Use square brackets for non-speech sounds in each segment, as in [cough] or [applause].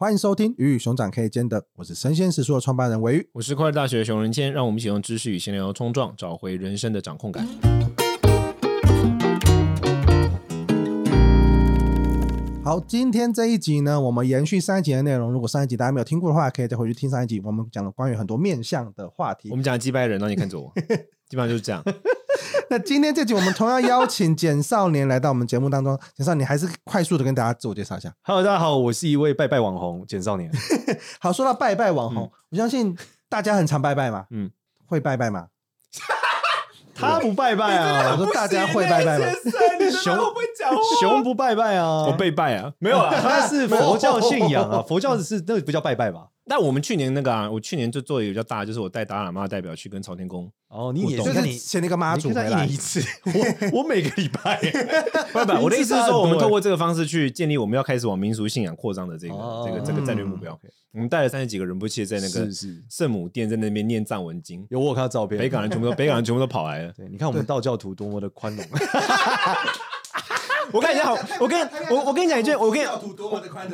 欢迎收听《鱼与熊掌可以兼得》，我是生鲜食书的创办人维玉，我是快乐大学的熊仁谦，让我们一起用知识与闲聊冲撞，找回人生的掌控感。好，今天这一集呢，我们延续上一集的内容。如果上一集大家没有听过的话，可以再回去听上一集。我们讲了关于很多面向的话题。我们讲的击败人，让你看着我，[laughs] 基本上就是这样。[laughs] 那今天这集我们同样邀请简少年来到我们节目当中。简少年还是快速的跟大家自我介绍一下。Hello，大家好，我是一位拜拜网红简少年。[laughs] 好，说到拜拜网红，嗯、我相信大家很常拜拜嘛，嗯，会拜拜吗？[laughs] 他不拜拜啊！我说大家会拜拜吗？熊熊不拜拜啊！我被拜啊！没有啊，他是佛教信仰啊，佛教是那不叫拜拜吧？但我们去年那个啊，我去年就做的比较大，就是我带达赖喇嘛代表去跟朝天宫。哦，你也是看你前那个妈祖回来一次，[laughs] 我我每个礼拜。[laughs] 拜拜。我的意思是说，我们透过这个方式去建立我们要开始往民俗信仰扩张的这个这个这个战略目标。我们带了三十几个人，不切在那个圣母殿，在那边念藏文经。有我看到照片，北港人全部都北港人全部都跑来了。对，你看我们道教徒多么的宽容。[laughs] 我跟你讲好，我跟我我跟你讲一句，我跟你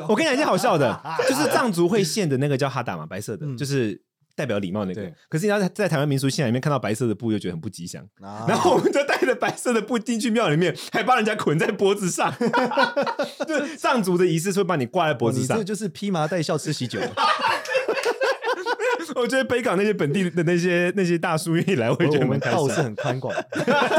我跟你讲一件好笑的，[laughs] 就是藏族会献的那个叫哈达嘛，白色的，就是代表礼貌那个。可是你要在在台湾民俗信仰里面看到白色的布，又觉得很不吉祥。[laughs] 然后我们就带着白色的布进去庙里面，还把人家捆在脖子上。[laughs] 就藏族的仪式是会把你挂在脖子上，这就是披麻戴孝吃喜酒。我觉得北港那些本地的那些那些大叔一来，我也觉得我们道是很宽广。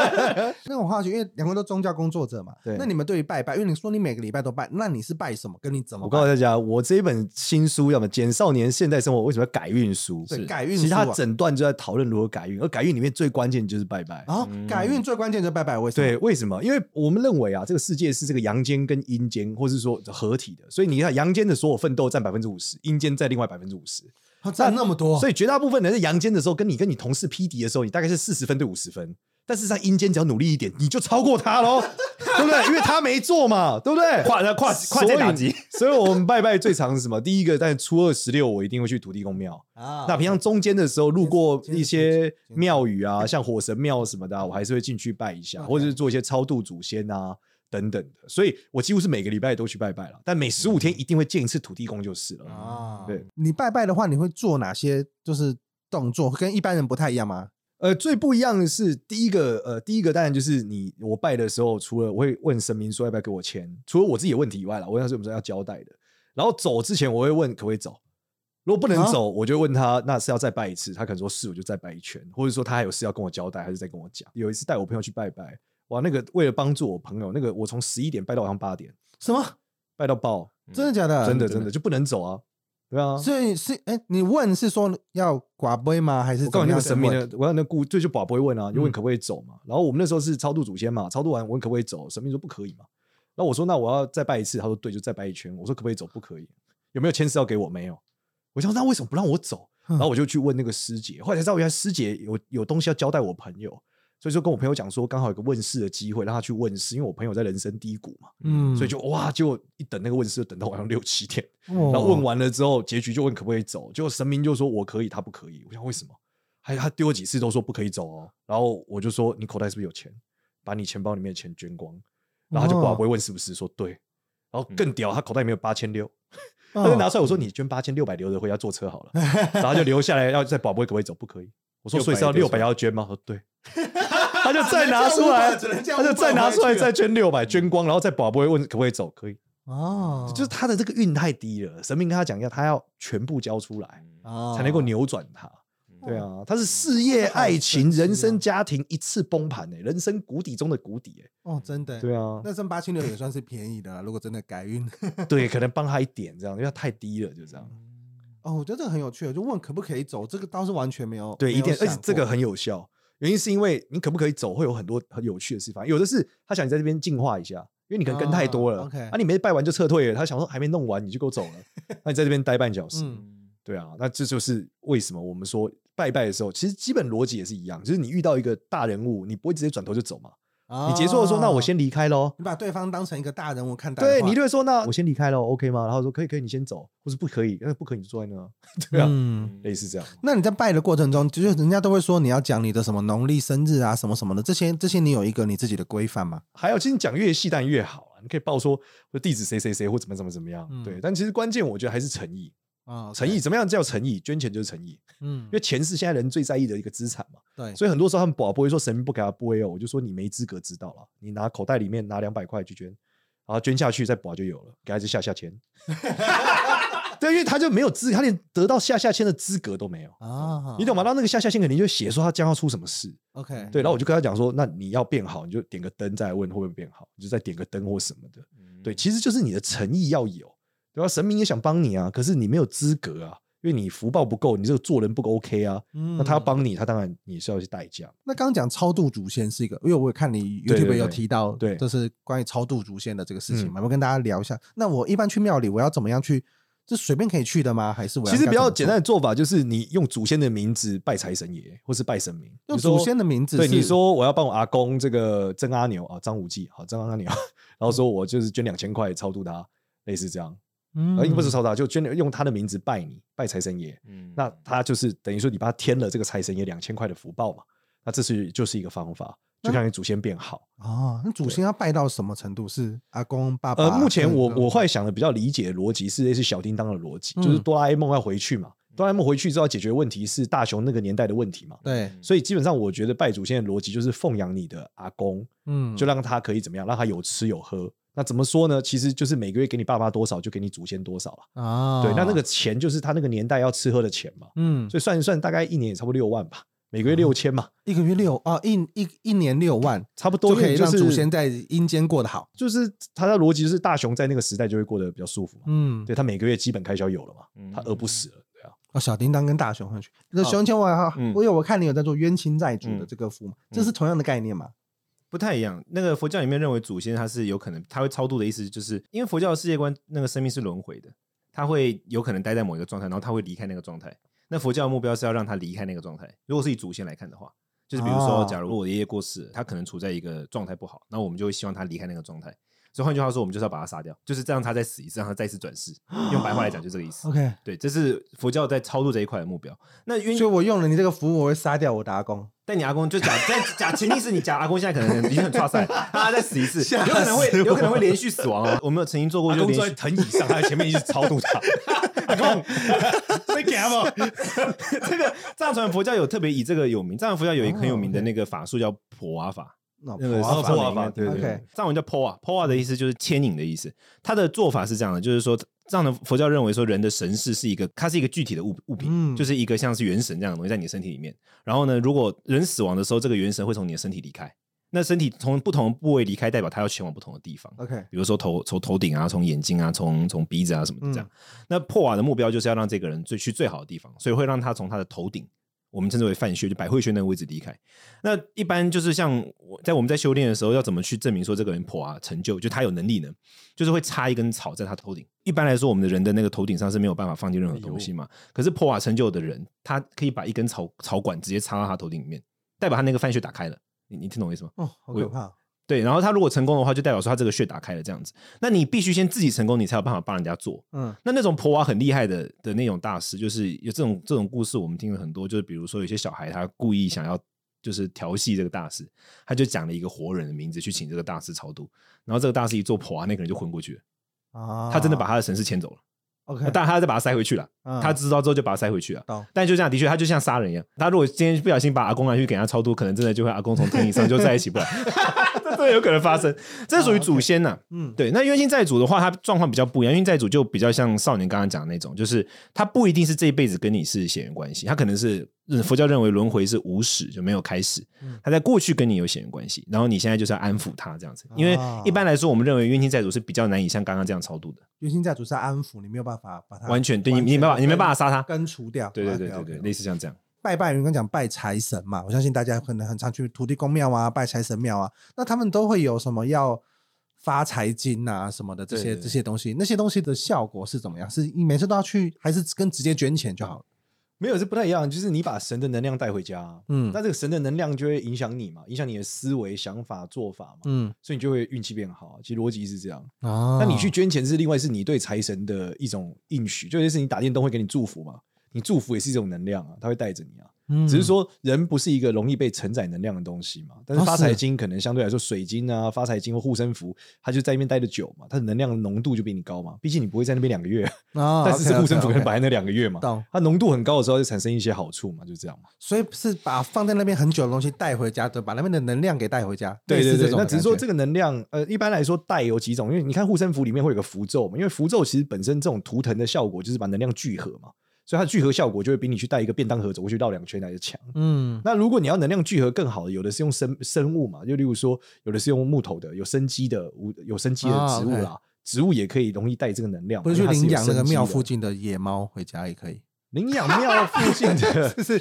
[laughs] 那我好奇，因为两位都宗教工作者嘛，对。那你们对于拜拜，因为你说你每个礼拜都拜，那你是拜什么？跟你怎么？我告诉大家，我这一本新书叫什么？简少年现代生活为什么要改运书？是改运书。其实它整段就在讨论如何改运，而改运里面最关键就是拜拜。啊，改运最关键就是拜拜，为什么？对，为什么？因为我们认为啊，这个世界是这个阳间跟阴间，或是说合体的，所以你看阳间的所有奋斗占百分之五十，阴间在另外百分之五十。占那么多，所以绝大部分人在阳间的时候，跟你跟你同事匹敌的时候，你大概是四十分对五十分。但是在阴间，只要努力一点，你就超过他喽，[laughs] 对不对？因为他没做嘛，对不对？跨跨跨界打击。所以我们拜拜最常是什么？第一个，但初二十六我一定会去土地公庙啊。那平常中间的时候，路过一些庙宇啊，像火神庙什么的，我还是会进去拜一下，或者是做一些超度祖先啊。等等的，所以我几乎是每个礼拜都去拜拜了，但每十五天一定会见一次土地公就是了啊。对，你拜拜的话，你会做哪些就是动作，跟一般人不太一样吗？呃，最不一样的是第一个，呃，第一个当然就是你我拜的时候，除了我会问神明说要不要给我签，除了我自己的问题以外了，我要是有什么要交代的。然后走之前我会问可不可以走，如果不能走，我就问他那是要再拜一次，他可能说是，我就再拜一圈，或者说他还有事要跟我交代，还是再跟我讲。有一次带我朋友去拜拜。哇，那个为了帮助我朋友，那个我从十一点拜到晚上八点，什么拜到爆？真的假的？真的真的就不能走啊？对啊，所以是哎，你问是说要寡杯吗？还是我告诉你那个神明的，我要那故就就寡杯问啊，就问可不可以走嘛？然后我们那时候是超度祖先嘛，超度完我问可不可以走，神明说不可以嘛。然后我说那我要再拜一次，他说对，就再拜一圈。我说可不可以走？不可以。有没有签诗要给我？没有。我想说那为什么不让我走？然后我就去问那个师姐，后来才知道原来师姐有有东西要交代我朋友。所以说跟我朋友讲说，刚好有个问事的机会，让他去问事，因为我朋友在人生低谷嘛，嗯，所以就哇，结果一等那个问事，就等到晚上六七点，哦、然后问完了之后，结局就问可不可以走，结果神明就说我可以，他不可以。我想为什么？还他丢了几次都说不可以走哦，然后我就说你口袋是不是有钱？把你钱包里面的钱捐光，然后他就挂不会问是不是，说对，然后更屌，他口袋里面有八千六，他就拿出来我说你捐八千六百留着回家坐车好了，然后就留下来要再宝贝可不可以走？不可以。我说所以是要六百要捐吗？说对。他就再拿出来，[laughs] 他就再拿出来，再捐六百，捐光，然后再保不会问可不可以走？可以哦，就是他的这个运太低了。神明跟他讲要，他要全部交出来，才能够扭转他。对啊，他是事业、爱情、人生、家庭一次崩盘诶，人生谷底中的谷底诶。哦，真的。对啊，那剩八千六也算是便宜的了。如果真的改运，[laughs] 对，可能帮他一点这样，因为他太低了，就这样。哦，我觉得这个很有趣，就问可不可以走，这个倒是完全没有。对，一点，而且这个很有效。原因是因为你可不可以走，会有很多很有趣的事发生。有的是他想你在这边净化一下，因为你可能跟太多了。啊，你没拜完就撤退了。他想说还没弄完你就给我走了，那你在这边待半小时。对啊，那这就是为什么我们说拜拜的时候，其实基本逻辑也是一样，就是你遇到一个大人物，你不会直接转头就走嘛。你结束了说，那我先离开喽。你把对方当成一个大人物看待。对，你就会说，那我先离开喽，OK 吗？然后说可以，可以，你先走，或是不可以？因为不可以，你就坐在那。[laughs] 对啊，类似这样。那你在拜的过程中，就是人家都会说你要讲你的什么农历生日啊，什么什么的，这些这些你有一个你自己的规范吗？还有，其实你讲越细，但越好啊。你可以报说地址谁谁谁或怎么怎么怎么样，嗯、对。但其实关键我觉得还是诚意啊，诚意怎么样叫诚意？捐钱就是诚意，嗯，因为钱是现在人最在意的一个资产嘛，对。所以很多时候他们保不会说神明不给他不会哦，我就说你没资格知道了，你拿口袋里面拿两百块去捐，然后捐下去再保就有了，给孩子下下签。[laughs] 对，因为他就没有资，他连得到下下签的资格都没有啊，你懂吗？那那个下下签肯定就写说他将要出什么事，OK，对，然后我就跟他讲说，那你要变好，你就点个灯再来问会不会变好，你就再点个灯或什么的，对，其实就是你的诚意要有，对吧？神明也想帮你啊，可是你没有资格啊，因为你福报不够，你这个做人不够 OK 啊，那他要帮你，他当然你是要去代价。那刚刚讲超度祖先是一个，因为我有看你 YouTube 有提到，对，就是关于超度祖先的这个事情嘛，我跟大家聊一下。那我一般去庙里，我要怎么样去？这随便可以去的吗？还是我其实比较简单的做法就是你用祖先的名字拜财神爷，或是拜神明。用祖先的名字，对你说我要帮我阿公这个曾阿牛啊，张无忌好，曾阿牛，[laughs] 然后说我就是捐两千块超度他，类似这样。嗯，不是超度他，就捐用他的名字拜你，拜财神爷。嗯，那他就是等于说你帮他添了这个财神爷两千块的福报嘛。那这是就是一个方法。就让你祖先变好啊！那祖先要拜到什么程度？是阿公、爸爸？呃，目前我我会想的比较理解的逻辑是类似小叮当的逻辑，就是哆啦 A 梦要回去嘛。哆啦 A 梦回去之后解决问题是大雄那个年代的问题嘛？对。所以基本上我觉得拜祖先的逻辑就是奉养你的阿公，嗯，就让他可以怎么样？让他有吃有喝。那怎么说呢？其实就是每个月给你爸妈多少，就给你祖先多少了啊。对，那那个钱就是他那个年代要吃喝的钱嘛。嗯。所以算一算，大概一年也差不多六万吧。每个月六千嘛，一个月六啊，一一一年六万，差不多就可以让祖先在阴间过得好。就是他的逻辑就是大雄在那个时代就会过得比较舒服嘛。嗯，对他每个月基本开销有了嘛，他饿不死了，对啊。哦，小叮当跟大熊上去，那熊千我哈，我有我看你有在做冤亲债主的这个符，这是同样的概念吗？不太一样。那个佛教里面认为祖先他是有可能他会超度的意思，就是因为佛教的世界观，那个生命是轮回的，他会有可能待在某一个状态，然后他会离开那个状态。那佛教的目标是要让他离开那个状态。如果是以祖先来看的话，就是比如说，假如我爷爷过世，他可能处在一个状态不好，那我们就会希望他离开那个状态。所以换句话说，我们就是要把他杀掉，就是这样他再死一次，让他再次转世。用白话来讲，就这个意思。OK，对，这是佛教在超度这一块的目标。那因为所以我用了你这个符，我会杀掉我的阿公。但你阿公就假但假前提是你假阿公现在可能已经很差赛，他再死一次，有可能会有可能会连续死亡啊。我们有曾经做过，就坐在藤椅上，他在前面一直超度他。阿公？[laughs] [laughs] 这个藏传佛教有特别以这个有名，藏传佛教有一个很有名的那个法术叫婆瓦法。那个婆瓦法，对对对，藏文叫破瓦，破瓦的意思就是牵引的意思。他的做法是这样的，就是说。这样的佛教认为说，人的神识是一个，它是一个具体的物物品，嗯、就是一个像是元神这样的东西在你的身体里面。然后呢，如果人死亡的时候，这个元神会从你的身体离开。那身体从不同部位离开，代表它要前往不同的地方。OK，比如说头从头顶啊，从眼睛啊，从从鼻子啊什么的这样。嗯、那破瓦的目标就是要让这个人最去最好的地方，所以会让他从他的头顶。我们称之为范穴，就百会穴那个位置离开。那一般就是像我在我们在修炼的时候，要怎么去证明说这个人破啊成就，就他有能力呢？就是会插一根草在他头顶。一般来说，我们的人的那个头顶上是没有办法放进任何东西嘛。可是破瓦成就的人，他可以把一根草草管直接插到他头顶里面，代表他那个范穴打开了。你你听懂我意思吗？哦，好可怕。对，然后他如果成功的话，就代表说他这个穴打开了这样子。那你必须先自己成功，你才有办法帮人家做。嗯，那那种婆娃很厉害的的那种大师，就是有这种这种故事，我们听了很多。就是比如说有些小孩他故意想要就是调戏这个大师，他就讲了一个活人的名字去请这个大师超度，然后这个大师一做婆娃，那个人就昏过去了。啊，他真的把他的神识牵走了。OK，但他再把他塞回去了。他知道之后就把他塞回去了。但就这样，的确，他就像杀人一样。他如果今天不小心把阿公拿去给他超度，可能真的就会阿公从藤椅上就再也起不来。[laughs] 这都有可能发生。这属于祖先呐。嗯，对。那冤亲债主的话，他状况比较不一样。冤亲债主就比较像少年刚刚讲的那种，就是他不一定是这一辈子跟你是血缘关系，他可能是。佛教认为轮回是无始，就没有开始。他在过去跟你有血缘关系，然后你现在就是要安抚他这样子。因为一般来说，我们认为冤亲债主是比较难以像刚刚这样超度的。冤亲债主是安抚，你没有办法把他完全对你，你没办法，你没办法杀他，根除掉。对对对对对，类似像这样。拜拜，人刚讲拜财神嘛，我相信大家可能很常去土地公庙啊，拜财神庙啊，那他们都会有什么要发财金啊什么的这些这些东西，那些东西的效果是怎么样？是你每次都要去，还是跟直接捐钱就好了？没有，是不太一样。就是你把神的能量带回家，嗯，那这个神的能量就会影响你嘛，影响你的思维、想法、做法嘛，嗯，所以你就会运气变好。其实逻辑是这样啊。那你去捐钱是另外，是你对财神的一种应许，就类似你打电动会给你祝福嘛，你祝福也是一种能量啊，它会带着你啊。嗯、只是说人不是一个容易被承载能量的东西嘛。但是发财金可能相对来说，水晶啊、发财金或护身符，它就在那边待的久嘛，它的能量浓度就比你高嘛。毕竟你不会在那边两个月，哦、但是这护身符可能摆在那两个月嘛。它浓度很高的时候，就产生一些好处嘛，就这样嘛。所以是把放在那边很久的东西带回家，对，把那边的能量给带回家。对对对，那只是说这个能量，呃，一般来说带有几种，因为你看护身符里面会有个符咒嘛，因为符咒其实本身这种图腾的效果就是把能量聚合嘛。所以它的聚合效果就会比你去带一个便当盒走过去绕两圈来的强。嗯，那如果你要能量聚合更好的，有的是用生生物嘛，就例如说，有的是用木头的，有生机的无有生机的植物啦，植物也可以容易带这个能量。不是去领养那个庙附近的野猫回家也可以。领养庙附近的，[laughs] 就是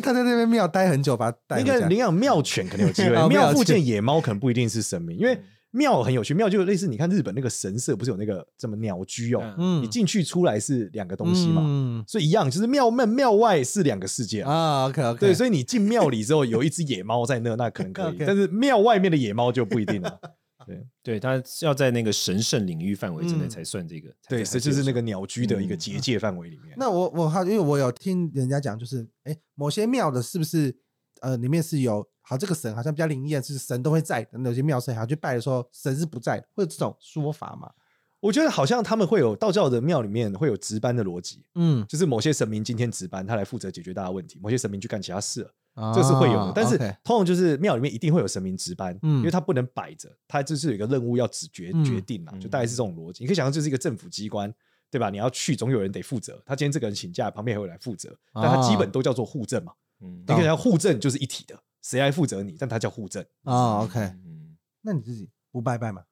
他在那边庙待很久，把他带回家。那个领养庙犬可能有机会，[laughs] 庙附近野猫可能不一定是神明，因为。庙很有趣，庙就类似你看日本那个神社，不是有那个什么鸟居哦？嗯，你进去出来是两个东西嘛，嗯，所以一样，就是庙门庙外是两个世界啊。OK OK，对，所以你进庙里之后有一只野猫在那，那可能可以，[laughs] 但是庙外面的野猫就不一定了。[laughs] 对对，它要在那个神圣领域范围之内才算这个。对，这就是那个鸟居的一个结界范围里面。那我我好，因为我有听人家讲，就是哎，某些庙的是不是呃里面是有。好，这个神好像比较灵验，是神都会在的。有些庙神好像去拜的时候，神是不在的，会有这种说法吗？我觉得好像他们会有道教的庙里面会有值班的逻辑，嗯，就是某些神明今天值班，他来负责解决大家问题；某些神明去干其他事了，哦、这是会有的。但是 okay 通常就是庙里面一定会有神明值班，嗯，因为他不能摆着，他就是有一个任务要指决决定嘛，嗯、就大概是这种逻辑。你可以想象，这是一个政府机关，对吧？你要去，总有人得负责。他今天这个人请假，旁边还会来负责，但他基本都叫做护阵嘛，嗯，你可以想护阵就是一体的。谁来负责你？但他叫护正啊。OK，嗯，那你自己不拜拜吗？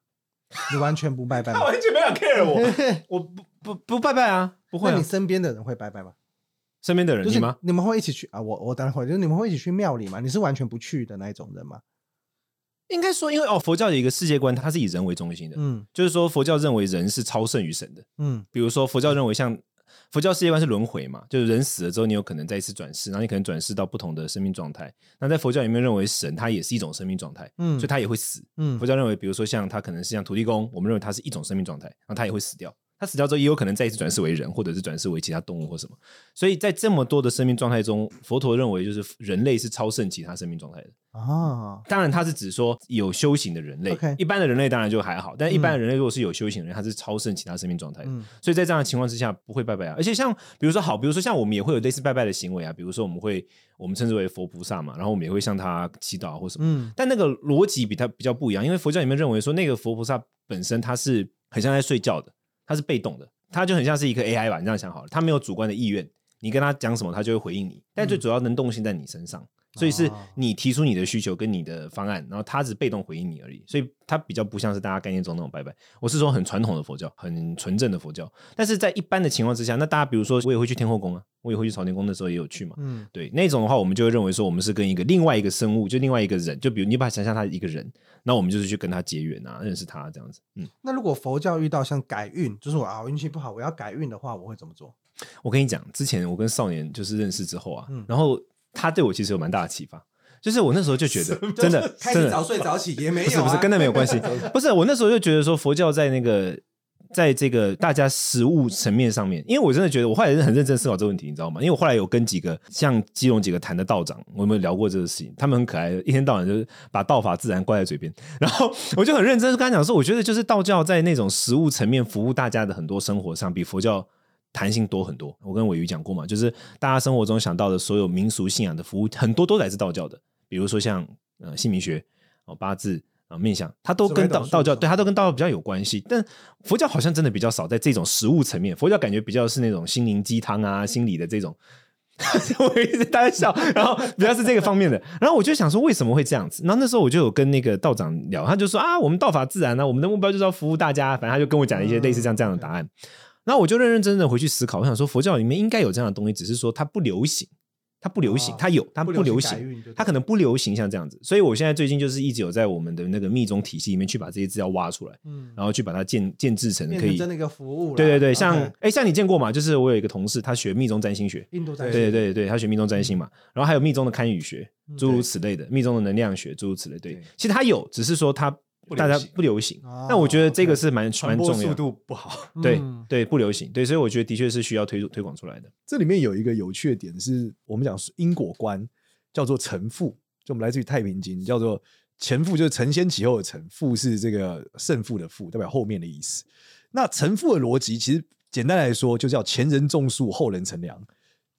你完全不拜拜吗？他完全没有 care 我，[laughs] 我不不不拜拜啊，不会。那你身边的人会拜拜吗？身边的人，你吗？你们会一起去啊？我我当然会，就是你们会一起去庙里吗？你是完全不去的那一种人吗？应该说，因为哦，佛教有一个世界观，它是以人为中心的，嗯，就是说佛教认为人是超胜于神的，嗯，比如说佛教认为像。佛教世界观是轮回嘛，就是人死了之后，你有可能再一次转世，然后你可能转世到不同的生命状态。那在佛教里面认为神它也是一种生命状态，嗯，所以它也会死。嗯，佛教认为，比如说像它可能是像土地公，我们认为它是一种生命状态，然后它也会死掉。他死掉之后，也有可能再一次转世为人，或者是转世为其他动物或什么。所以在这么多的生命状态中，佛陀认为就是人类是超胜其他生命状态的啊。当然，他是指说有修行的人类.一般的人类当然就还好。但一般的人类如果是有修行的人，他是超胜其他生命状态的。嗯、所以在这样的情况之下，不会拜拜啊。而且像比如说好，比如说像我们也会有类似拜拜的行为啊。比如说我们会我们称之为佛菩萨嘛，然后我们也会向他祈祷或什么。嗯、但那个逻辑比他比较不一样，因为佛教里面认为说那个佛菩萨本身他是很像在睡觉的，他是被动的。他就很像是一个 AI 吧，你这样想好了，他没有主观的意愿，你跟他讲什么，他就会回应你。但最主要能动性在你身上，嗯、所以是你提出你的需求跟你的方案，然后他只被动回应你而已。所以他比较不像是大家概念中那种拜拜。我是说很传统的佛教，很纯正的佛教。但是在一般的情况之下，那大家比如说我也会去天后宫啊，我也会去朝天宫，的时候也有去嘛。嗯，对，那种的话，我们就会认为说我们是跟一个另外一个生物，就另外一个人，就比如你把它想象他一个人。那我们就是去跟他结缘啊，认识他这样子。嗯，那如果佛教遇到像改运，就是我啊运气不好，我要改运的话，我会怎么做？我跟你讲，之前我跟少年就是认识之后啊，嗯、然后他对我其实有蛮大的启发。就是我那时候就觉得，真的，开始早睡早起也没有、啊，是不是跟那没有关系？[laughs] 不是，我那时候就觉得说，佛教在那个。在这个大家实物层面上面，因为我真的觉得，我后来是很认真思考这个问题，你知道吗？因为我后来有跟几个像基隆几个坛的道长，我们聊过这个事情？他们很可爱，一天到晚就是把道法自然挂在嘴边，然后我就很认真跟他讲说，我觉得就是道教在那种实物层面服务大家的很多生活上，比佛教弹性多很多。我跟伟鱼讲过嘛，就是大家生活中想到的所有民俗信仰的服务，很多都来自道教的，比如说像呃姓名学哦八字。啊，面相，它都跟道道教，对，它都跟道教比较有关系。但佛教好像真的比较少在这种实物层面，佛教感觉比较是那种心灵鸡汤啊、心理的这种。[laughs] 我一直在笑，[laughs] 然后比较是这个方面的。然后我就想说，为什么会这样子？然后那时候我就有跟那个道长聊，他就说啊，我们道法自然啊，我们的目标就是要服务大家。反正他就跟我讲了一些类似像这样的答案。然后我就认认真真的回去思考，我想说，佛教里面应该有这样的东西，只是说它不流行。它不流行，它有，它不流行，它可能不流行像这样子，所以我现在最近就是一直有在我们的那个密宗体系里面去把这些资料挖出来，嗯，然后去把它建建制成可以真的一个服务，对对对，像哎像你见过吗？就是我有一个同事，他学密宗占星学，印度占星，对对对，他学密宗占星嘛，然后还有密宗的堪舆学，诸如此类的，密宗的能量学，诸如此类，对，其实他有，只是说他大家不流行。哦那我觉得这个是蛮传要速。度不好。[laughs] 对嗯对，不流行。对，所以我觉得的确是需要推推广出来的。这里面有一个有趣的点是，我们讲因果观叫做承父，就我们来自于太平经，叫做前父就是承先启后的承，父是这个胜负的负，代表后面的意思。那承父的逻辑其实简单来说，就叫前人种树，后人乘凉。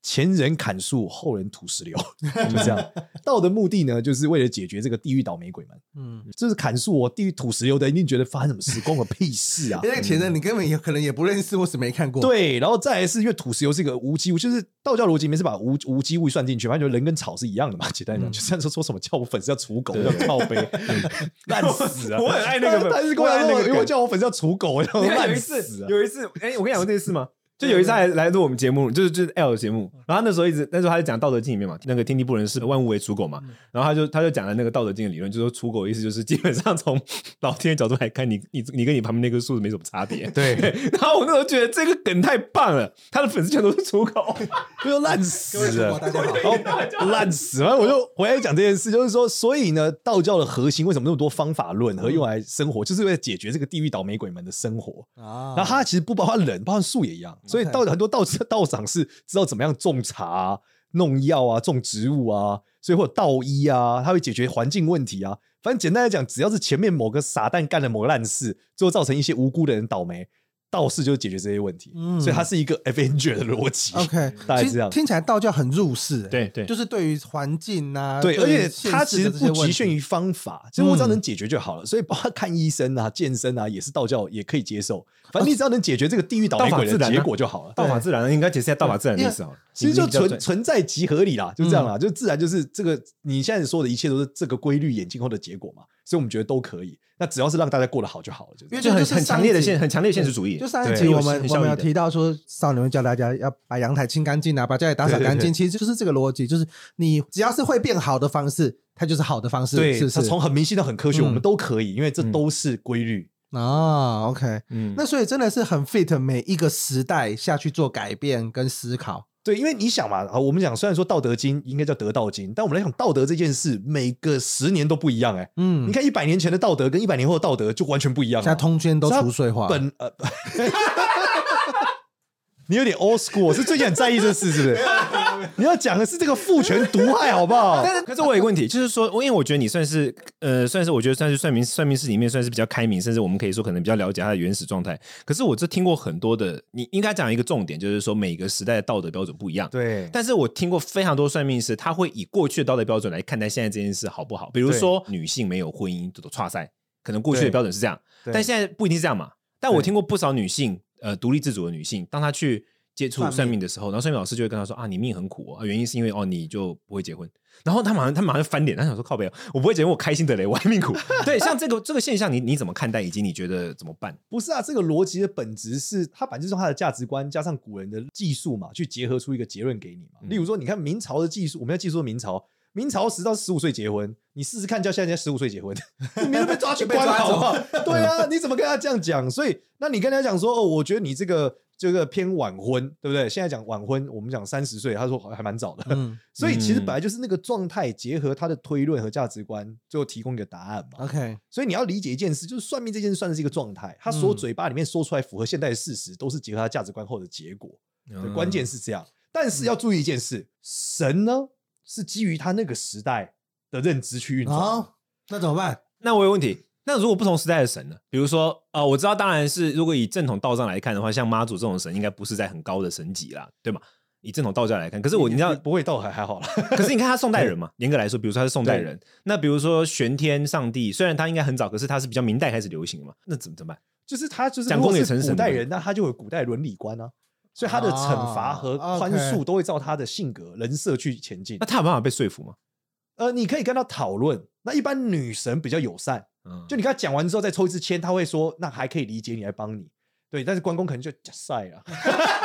前人砍树，后人吐石榴，[laughs] 就这样。道的目的呢，就是为了解决这个地狱倒霉鬼们。嗯，就是砍树，我地狱吐石榴的一定觉得发生什么事，关我屁事啊！因 [laughs] 为那个前人你根本也可能也不认识，或是没看过。，对，然后再来是因为吐石榴是一个无机物，就是道教逻辑里面是把无无机物算进去，反正就人跟草是一样的嘛。[laughs] 简单讲，就像说说什么叫我粉丝要刍狗，叫靠背，烂死啊！我很爱那个但是跟我讲说，我很爱那个因为叫我粉丝要刍狗，我要烂死啊！有一次，哎，我跟你讲过这件事吗？就有一次他来来录我们节目，就是就是 L 的节目，然后他那时候一直那时候他就讲《道德经》里面嘛，那个天地不仁，是万物为刍狗嘛，然后他就他就讲了那个《道德经》的理论，就说刍狗的意思就是基本上从 [laughs] 老天的角度来看，你你你跟你旁边那棵树没什么差别。对，[laughs] 然后我那时候觉得这个梗太棒了，他的粉丝全都是刍狗，[laughs] 就烂死好。然后烂死，然后我就回来讲这件事，就是说，所以呢，道教的核心为什么那么多方法论和用来生活，就是为了解决这个地狱倒霉鬼们的生活。啊然后他其实不包括人，包括树也一样。所以道很多道 [laughs] 道长是知道怎么样种茶、啊、弄药啊、种植物啊，所以会有道医啊，他会解决环境问题啊。反正简单来讲，只要是前面某个傻蛋干了某个烂事，最后造成一些无辜的人倒霉。道士就是解决这些问题，嗯所以它是一个 Avenger 的逻辑。OK，大概这样。听起来道教很入世、欸，对对就是对于环境啊，对，而且它其实不局限于方法，其实我只要能解决就好了。所以包括看医生啊、健身啊，也是道教也可以接受。反正你只要能解决这个地狱倒霉鬼的结果就好了。道法自然，应该解释一下道法自然的意思好了。其实就存存在即合理啦，就这样啦，就自然就是这个你现在说的一切都是这个规律演进后的结果嘛，所以我们觉得都可以。那只要是让大家过得好就好了，就因为就很就是很强烈的现很强烈的现实主义。就上一对集我们我们有提到说，少年会教大家要把阳台清干净啊，把家里打扫干净，其实就是这个逻辑，就是你只要是会变好的方式，它就是好的方式，对，是是？它从很迷信到很科学，嗯我们都可以，因为这都是规律。啊，OK，嗯，那所以真的是很 fit 每一个时代下去做改变跟思考。对，因为你想嘛，啊，我们讲虽然说《道德经》应该叫《得道经》，但我们来讲道德这件事，每个十年都不一样哎、嗯你，看一百年前的道德跟一百年后的道德就完全不一样了。现在通奸都除税化，本呃，[laughs] 你有点 old school，是最近很在意这事，是不是？[laughs] 你要讲的是这个父权毒害，好不好？但是可是我有一个问题，就是说，因为我觉得你算是呃，算是我觉得算是算命算命师里面算是比较开明，甚至我们可以说可能比较了解他的原始状态。可是我这听过很多的，你应该讲一个重点，就是说每个时代的道德标准不一样。对，但是我听过非常多算命师，他会以过去的道德标准来看待现在这件事好不好？比如说女性没有婚姻这种差赛，可能过去的标准是这样，但现在不一定是这样嘛。但我听过不少女性，呃，独立自主的女性，当她去接触算命的时候，然后算命老师就会跟她说啊，你命很苦哦，原因是因为哦，你就不会结婚。然后她马上她马上翻脸，她想说靠北，我不会结婚，我开心的嘞，我还命苦。[laughs] 对，像这个这个现象，你你怎么看待，以及你觉得怎么办？不是啊，这个逻辑的本质是，它本质是用他的价值观加上古人的技术嘛，去结合出一个结论给你嘛。例如说，你看明朝的技术，我们要记住明朝，明朝十到十五岁结婚，你试试看叫现在十五岁结婚，[laughs] 你明天被抓去关了好不好？[laughs] 对啊，你怎么跟他这样讲？所以，那你跟他讲说，哦，我觉得你这个这个偏晚婚，对不对？现在讲晚婚，我们讲三十岁，他说还蛮早的。嗯 [laughs] 所以其实本来就是那个状态，结合他的推论和价值观，最后提供一个答案嘛。，OK，所以你要理解一件事，就是算命这件事算是一个状态，他所有嘴巴里面说出来符合现代的事实，都是结合他价值观后的结果。对，关键是这样。但是要注意一件事，神呢是基于他那个时代的认知去运作。好，那怎么办？那我有问题。那如果不同时代的神呢？比如说，呃，我知道，当然是如果以正统道上来看的话，像妈祖这种神，应该不是在很高的神级啦，对吗？以正统道教来看，可是我你知道，不会道还还好啦。可是你看他宋代人 [laughs] 嘛，严格来说，比如说他是宋代人，那比如说玄天上帝，虽然他应该很早，可是他是比较明代开始流行的嘛，那怎么怎么办？就是他就是讲如果是公也成神古代人，那他就有古代伦理观啊，所以他的惩罚和啊宽恕都会照他的性格人设去前进那。他有办法被说服吗？呃，你可以跟他讨论。那一般女神比较友善，嗯，就你跟他讲完之后再抽一次签，他会说那还可以理解你，来帮你。对，但是关公可能就假赛啊，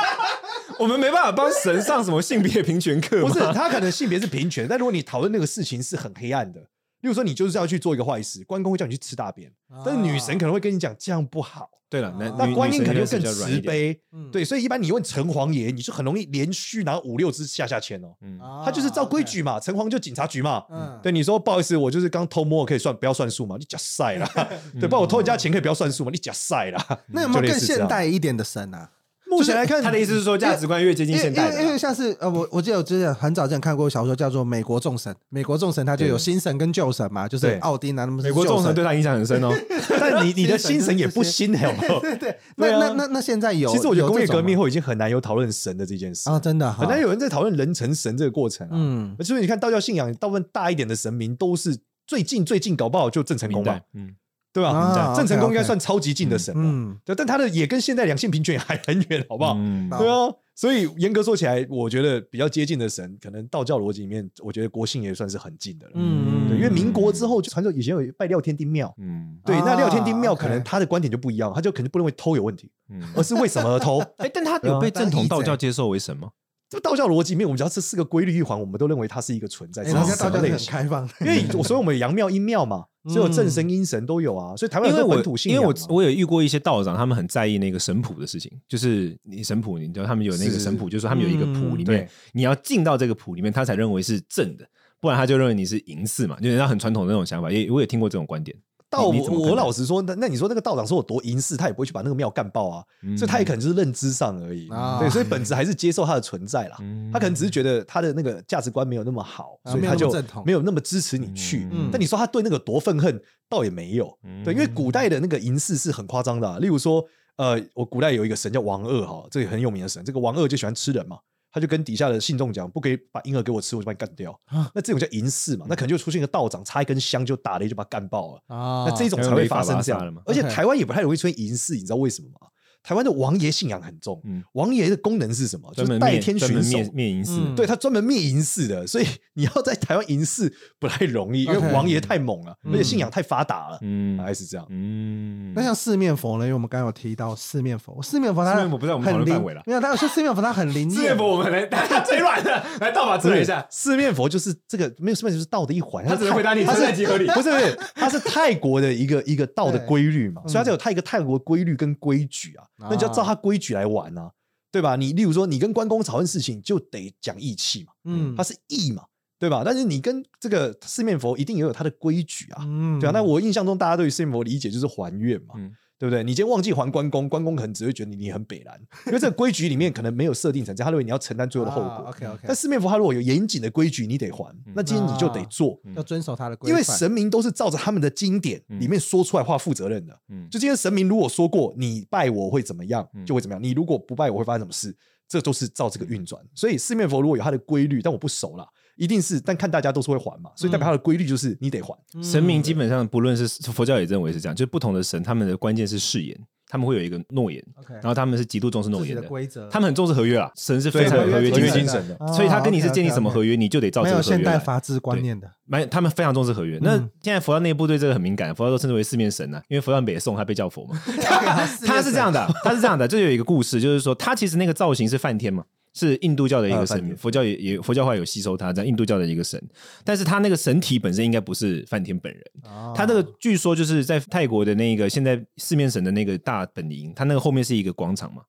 [laughs] 我们没办法帮神上什么性别平权课？不是他可能性别是平权，但如果你讨论那个事情是很黑暗的，例如说，你就是要去做一个坏事，关公会叫你去吃大便，啊但是女神可能会跟你讲这样不好。对了，那那观音肯定更。慈悲，嗯对，所以一般你问城隍爷，你就很容易连续拿五六支下下签哦。嗯，啊他就是照规矩嘛，城隍就警察局嘛。嗯对，你说不好意思，我就是刚偷摸，可以算不要算数嘛？你假赛啦，[laughs] 对，不然我偷人家钱可以不要算数嘛？你假赛啦。那有没有更现代一点的神啊？目前来看，他的意思是说价值观越接近现代因为因为，像是呃，我我记得我之前很早之前看过小说叫做《美国众神》，美国众神他就有新神跟旧神嘛，就是对。奥丁啊，那么美国众神对他影响很深哦。[laughs] 但你你的新神也不新，好不好？对 [laughs] 对，[laughs] 那那那那现在有，其实我觉得工业革命有后已经很难有讨论神的这件事啊，真的很难有人在讨论人成神这个过程啊。嗯。所以你看道教信仰，大部分大一点的神明都是最近最近搞不好就郑成功嘛明代，，嗯，对吧？啊郑成功应该算超级近的神了，嗯对，但他的也跟现在两性平权还很远，好不好？嗯。对啊，所以严格说起来，我觉得比较接近的神，可能道教逻辑里面，我觉得国姓也算是很近的了。嗯对，因为民国之后就传说以前有拜廖天丁庙，嗯。对，啊那廖天丁庙可能他的观点就不一样，他就肯定不认为偷有问题，嗯，而是为什么而偷。[laughs] 哎，但他有被正统道教接受为神吗？这道教逻辑里面，我们只要这四个规律一环，我们都认为它是一个存在，哎，这是人家道教？很开放，因为我所以我们有阳庙阴庙嘛，所以有正神阴神都有啊，所以台湾因为我本土信因为我我有遇过一些道长，他们很在意那个神谱的事情，就是你神谱，你知道他们有那个神谱，就是说他们有一个谱里面，你要进到这个谱里面，他才认为是正的，不然他就认为你是淫祀嘛，就人家很传统的那种想法，也我也听过这种观点。道我我老实说，那那你说那个道长说我多淫世，他也不会去把那个庙干爆啊，嗯所以他也可能就是认知上而已。啊对，所以本质还是接受他的存在啦。嗯他可能只是觉得他的那个价值观没有那么好，啊所以他就没有那么支持你去。嗯但你说他对那个多愤恨，倒也没有。嗯对，因为古代的那个淫祀是很夸张的啊、例如说，呃，我古代有一个神叫王二哈，这个很有名的神。这个王二就喜欢吃人嘛，他就跟底下的信众讲，不可以把婴儿给我吃，我就把你干掉。啊那这种叫淫祀嘛，那可能就出现一个道长插一根香就打雷就把他干爆了。啊那这种才会发生这样。而且 [laughs] 台湾也不太容易出现淫祀，你知道为什么吗？台湾的王爷信仰很重，嗯王爷的功能是什么？就是代天巡守。灭淫祀，嗯对他专门灭淫寺的，所以 [laughs] 你要在台湾淫寺不太容易，因为王爷太猛了，嗯而且信仰太发达了，嗯大概是这样。嗯，那像四面佛呢？因为我们刚刚有提到四面佛，四面佛它四面佛不在我们讨论范围了没有，它有些四面佛它很灵 [laughs] 验。四面佛我们来，他最软的，来道法自然一下。[laughs] 四面佛就是这个没有四面就是道的一环，他只能回答你它是存在即合理不是不是，它是泰国的一个一个道的规律嘛，所以它就有泰一个泰国规律跟规矩啊，那就要照他规矩来玩啊，对吧？你例如说你跟关公讨论事情，就得讲义气嘛，嗯他是义嘛，对吧？但是你跟这个四面佛一定也有它的规矩啊，嗯对啊。那我印象中大家对于四面佛理解就是还愿嘛，嗯对不对？你今天忘记还关公，关公可能只会觉得你你很北蓝，因为这个规矩里面可能没有设定成这样，他认为你要承担最后的后果。OK OK，但四面佛他如果有严谨的规矩，你得还，那今天你就得做，要遵守他的因为神明都是照着他们的经典里面说出来话负责任的。嗯就今天神明如果说过你拜我会怎么样，嗯就会怎么样；你如果不拜我会发生什么事，这都是照这个运转。所以四面佛如果有他的规律，但我不熟啦，一定是，但看大家都是会还嘛，所以代表他的规律就是你得还。嗯神明基本上不论是佛教也认为是这样，就是不同的神，他们的关键是誓言，他们会有一个诺言然后他们是极度重视诺言的，的规则，他们很重视合约啊，神是非常有合约精神精神的哦所以他跟你是建立什么合约，你就得照没有现这个合约现。代法治观念的，蛮他们非常重视合约。那嗯现在佛教内部对这个很敏感，佛教都称之为四面神啊，因为佛教北宋他被叫佛嘛。[laughs] 他是这样的，他是这样的，就有一个故事，就是说他其实那个造型是梵天嘛，是印度教的一个神佛教也也佛教化有吸收他，这样印度教的一个神，但是他那个神体本身应该不是梵天本人。哦他这个据说就是在泰国的那个现在四面神的那个大本营，他那个后面是一个广场嘛，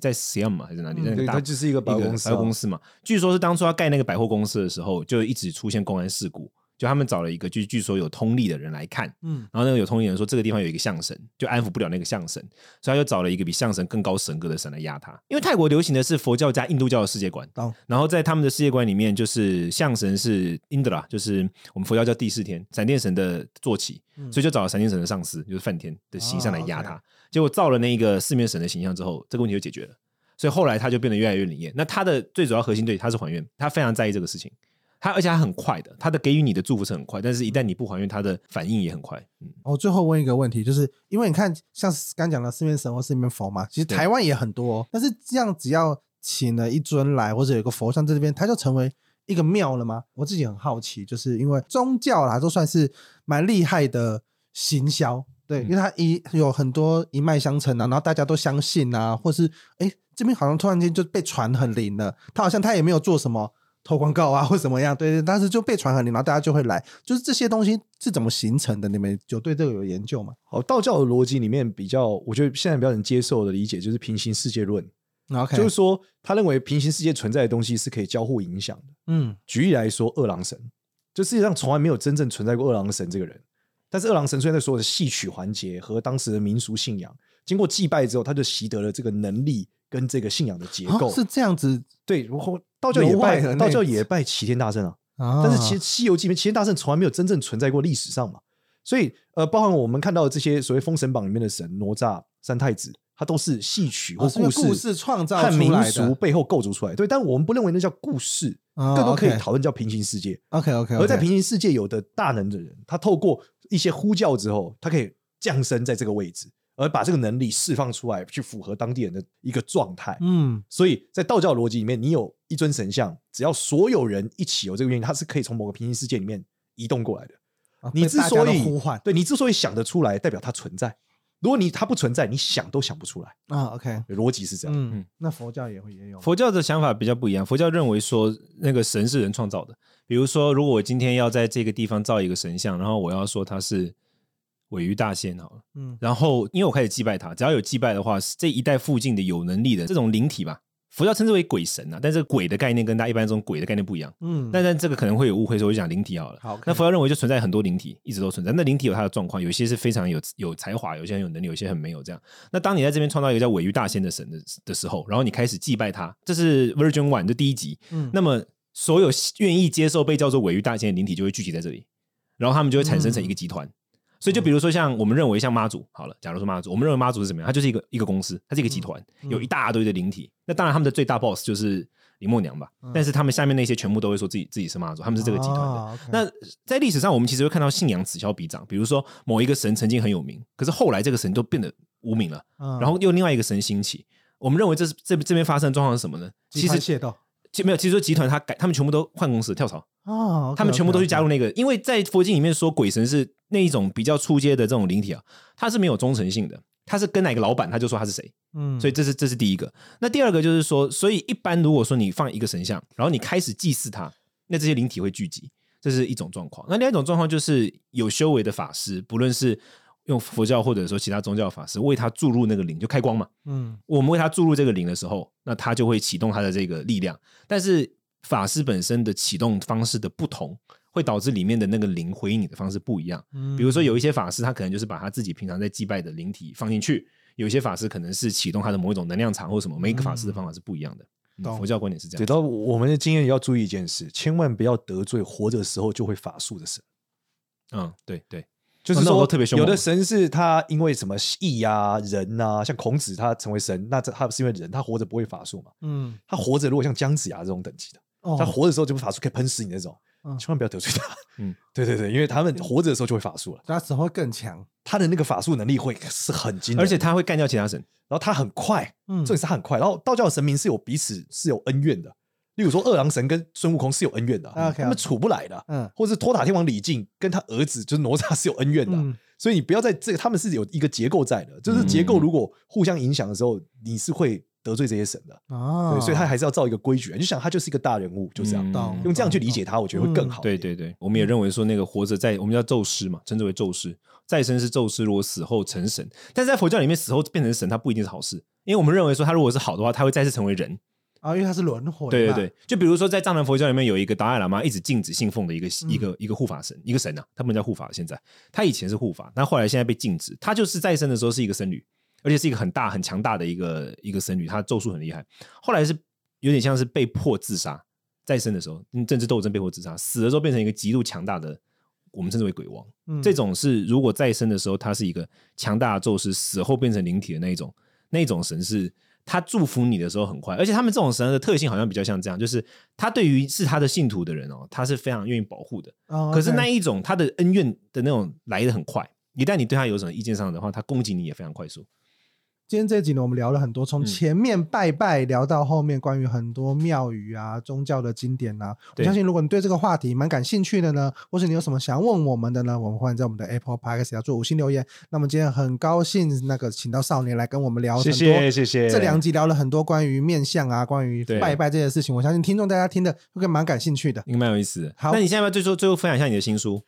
在 Siam 嘛还是哪里？在那个对，大它就是一个百货公司啊，百货公司嘛。据说是当初他盖那个百货公司的时候，就一直出现公安事故。就他们找了一个，据据说有通力的人来看，嗯然后那个有通力的人说这个地方有一个象神，就安抚不了那个象神，所以他就找了一个比象神更高神格的神来压他。因为泰国流行的是佛教加印度教的世界观，懂然后在他们的世界观里面，就是象神是 Indra，就是我们佛教叫第四天，闪电神的坐骑，所以就找了闪电神的上司，就是梵天的形象来压他。哦结果造了那个四面神的形象之后，这个问题就解决了。所以后来他就变得越来越灵验。那他的最主要核心对他是还愿，他非常在意这个事情。他而且他很快的，他的给予你的祝福是很快，但是一旦你不还愿，他的反应也很快。嗯，我最后问一个问题，就是因为你看，像刚讲的四面神或四面佛嘛，其实台湾也很多、哦，但是这样只要请了一尊来，或者有个佛像在这边，它就成为一个庙了吗？我自己很好奇，就是因为宗教啦，都算是蛮厉害的行销，对，因为它一有很多一脉相承啊，然后大家都相信啊，或是哎这边好像突然间就被传很灵了，他好像他也没有做什么。投广告啊，或怎么样？对对，但是就被传很灵，然后大家就会来。就是这些东西是怎么形成的？你们有对这个有研究吗？好，道教的逻辑里面比较，我觉得现在比较能接受的理解就是平行世界论。OK，就是说他认为平行世界存在的东西是可以交互影响的。嗯，举例来说，二郎神，就世界上从来没有真正存在过二郎神这个人。但是二郎神虽然在所有的戏曲环节和当时的民俗信仰，经过祭拜之后，他就习得了这个能力跟这个信仰的结构。哦、是这样子，对。然后道教也拜，道教也拜齐天大圣啊。啊但是其实《西游记》里面齐天大圣从来没有真正存在过历史上嘛。所以呃，包含我们看到的这些所谓《封神榜》里面的神哪吒、三太子。它都是戏曲或故事，故事创造和民俗背后构筑出来。对，但我们不认为那叫故事，更多可以讨论叫平行世界。OK OK。而在平行世界，有的大能的人，他透过一些呼叫之后，他可以降生在这个位置，而把这个能力释放出来，去符合当地人的一个状态。嗯，所以在道教逻辑里面，你有一尊神像，只要所有人一起有这个原因，它是可以从某个平行世界里面移动过来的。你之所以呼唤，对你之所以想得出来，代表它存在。如果你它不存在，你想都想不出来啊。OK，逻辑是这样。嗯，那佛教也会也有。佛教的想法比较不一样。佛教认为说，那个神是人创造的。比如说，如果我今天要在这个地方造一个神像，然后我要说它是鮪鱼大仙好了，嗯，然后因为我开始祭拜他，只要有祭拜的话，这一带附近的有能力的这种灵体吧。佛教称之为鬼神啊，但是鬼的概念跟大家一般这种鬼的概念不一样。嗯，但但这个可能会有误会，所以我就讲灵体好了。好，那佛教认为就存在很多灵体，一直都存在。那灵体有它的状况，有些是非常有有才华，有些很有能力，有些很没有这样。那当你在这边创造一个叫尾鱼大仙的神的的时候，然后你开始祭拜他，这是 Version One 的第一集。嗯，那么所有愿意接受被叫做尾鱼大仙的灵体就会聚集在这里，然后他们就会产生成一个集团。嗯所以，就比如说，像我们认为像妈祖，好了，假如说妈祖，我们认为妈祖是怎么样？它就是一个一个公司，它是一个集团，有一大堆的灵体。那当然，他们的最大 boss 就是林默娘吧。但是他们下面那些全部都会说自己自己是妈祖，他们是这个集团的。那在历史上，我们其实会看到信仰此消彼长。比如说，某一个神曾经很有名，可是后来这个神都变得无名了，然后又另外一个神兴起。我们认为这是这这边发生的状况是什么呢？其实没有，其实说集团他改，他们全部都换公司跳槽。哦，他们全部都去加入那个，因为在佛经里面说鬼神是那一种比较初阶的这种灵体啊，他是没有忠诚性的，他是跟哪个老板他就说他是谁，嗯，所以这是这是第一个。那第二个就是说，所以一般如果说你放一个神像，然后你开始祭祀他，那这些灵体会聚集，这是一种状况。那另外一种状况就是有修为的法师，不论是用佛教或者说其他宗教法师为他注入那个灵，就开光嘛，嗯，我们为他注入这个灵的时候，那他就会启动他的这个力量，但是。法师本身的启动方式的不同，会导致里面的那个灵回应你的方式不一样。嗯，比如说有一些法师，他可能就是把他自己平常在祭拜的灵体放进去；有一些法师可能是启动他的某一种能量场或什么。每一个法师的方法是不一样的。嗯，佛教观点是这样。对，到我们的经验要注意一件事，千万不要得罪活着的时候就会法术的神。嗯，对对，就是说特别凶。有的神是他因为什么义啊人啊，像孔子他成为神，那这他是因为人，他活着不会法术嘛？嗯，他活着如果像姜子牙这种等级的。他活着时候就不法术可以喷死你那种，千万不要得罪他。嗯，[laughs] 对对对，因为他们活着的时候就会法术了，他死后会更强，他的那个法术能力会是很惊人，而且他会干掉其他神，然后他很快，嗯，这也是他很快。然后道教的神明是有彼此是有恩怨的，例如说二郎神跟孙悟空是有恩怨的，他们处不来的，嗯，或者是托塔天王李靖跟他儿子就是哪吒是有恩怨的，所以你不要在这个他们是有一个结构在的，就是结构如果互相影响的时候，你是会。得罪这些神的啊，对，所以他还是要造一个规矩。你就想他就是一个大人物，就这样，嗯、用这样去理解他，我觉得会更好。对对对，我们也认为说那个活着在，我们叫宙斯嘛，称之为宙斯，再生是宙斯。如果死后成神，但是在佛教里面，死后变成神，他不一定是好事，因为我们认为说他如果是好的话，他会再次成为人啊，因为它是轮回。对对对，就比如说在藏传佛教里面有一个达赖喇嘛一直禁止信奉的一个、嗯、一个一个护法神，一个神啊，他们叫护法。现在他以前是护法，但后来现在被禁止，他就是再生的时候是一个僧侣。而且是一个很大很强大的一个一个僧侣，他咒术很厉害。后来是有点像是被迫自杀，再生的时候，政治斗争被迫自杀，死了之后变成一个极度强大的，我们称之为鬼王。嗯、这种是如果再生的时候，他是一个强大的咒师，死后变成灵体的那一种，那一种神是他祝福你的时候很快。而且他们这种神的特性好像比较像这样，就是他对于是他的信徒的人哦，他是非常愿意保护的。可是那一种他的恩怨的那种来的很快，一旦你对他有什么意见上的话，他攻击你也非常快速。今天这集呢，我们聊了很多，从前面拜拜聊到后面关于很多庙宇啊、宗教的经典啊。我相信，如果你对这个话题蛮感兴趣的呢，或是你有什么想问我们的呢，我们欢迎在我们的 Apple Podcast 要做五星留言。那么今天很高兴，那个请到少年来跟我们聊很多，谢谢谢谢。这两集聊了很多关于面相啊、关于拜拜这件事情，我相信听众大家听的会蛮感兴趣的，应该蛮有意思的。好，那你现在要不要最后最后分享一下你的新书？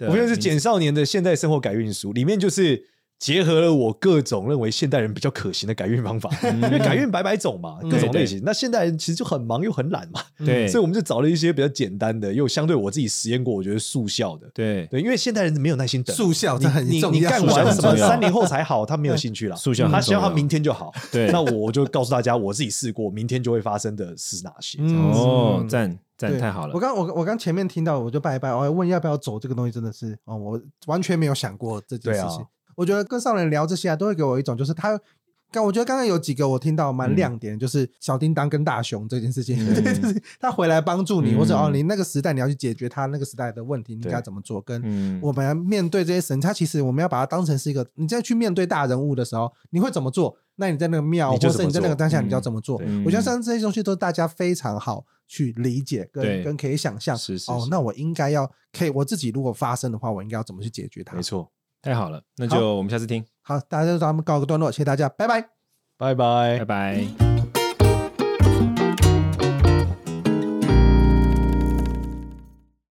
我觉得是简少年的现代生活改运书，里面就是。结合了我各种认为现代人比较可行的改运方法，因为改运百百种嘛，各种类型。那现代人其实就很忙又很懒嘛，对，[laughs] 所以我们就找了一些比较简单的，又相对我自己实验过，我觉得速效的。对对，因为现代人没有耐心等，速效这很重要。你干完什么三年后才好，他没有兴趣了。速效，他希望他明天就好。对，那我就告诉大家，我自己试过，明天就会发生的是哪些。哦，赞赞太好了。我刚我我刚前面听到，我就拜拜，我还问要不要走这个东西，真的是哦，我完全没有想过这件事情。我觉得跟少年聊这些啊，都会给我一种，就是他刚，我觉得刚刚有几个我听到蛮亮点，就是小叮当跟大雄这件事情，[laughs] 就是他回来帮助你，或者哦，你那个时代你要去解决他那个时代的问题，你应该怎么做？跟我们面对这些神，他其实我们要把它当成是一个，你在去面对大人物的时候，你会怎么做？那你在那个庙，或者你在那个当下，你要怎么做？我觉得像这些东西都是大家非常好去理解跟跟可以想象。哦，那我应该要可以我自己如果发生的话，我应该要怎么去解决它？没错。太好了，那就我们下次听。好，好，大家就咱们告个段落，谢谢大家，拜拜，拜拜，拜拜。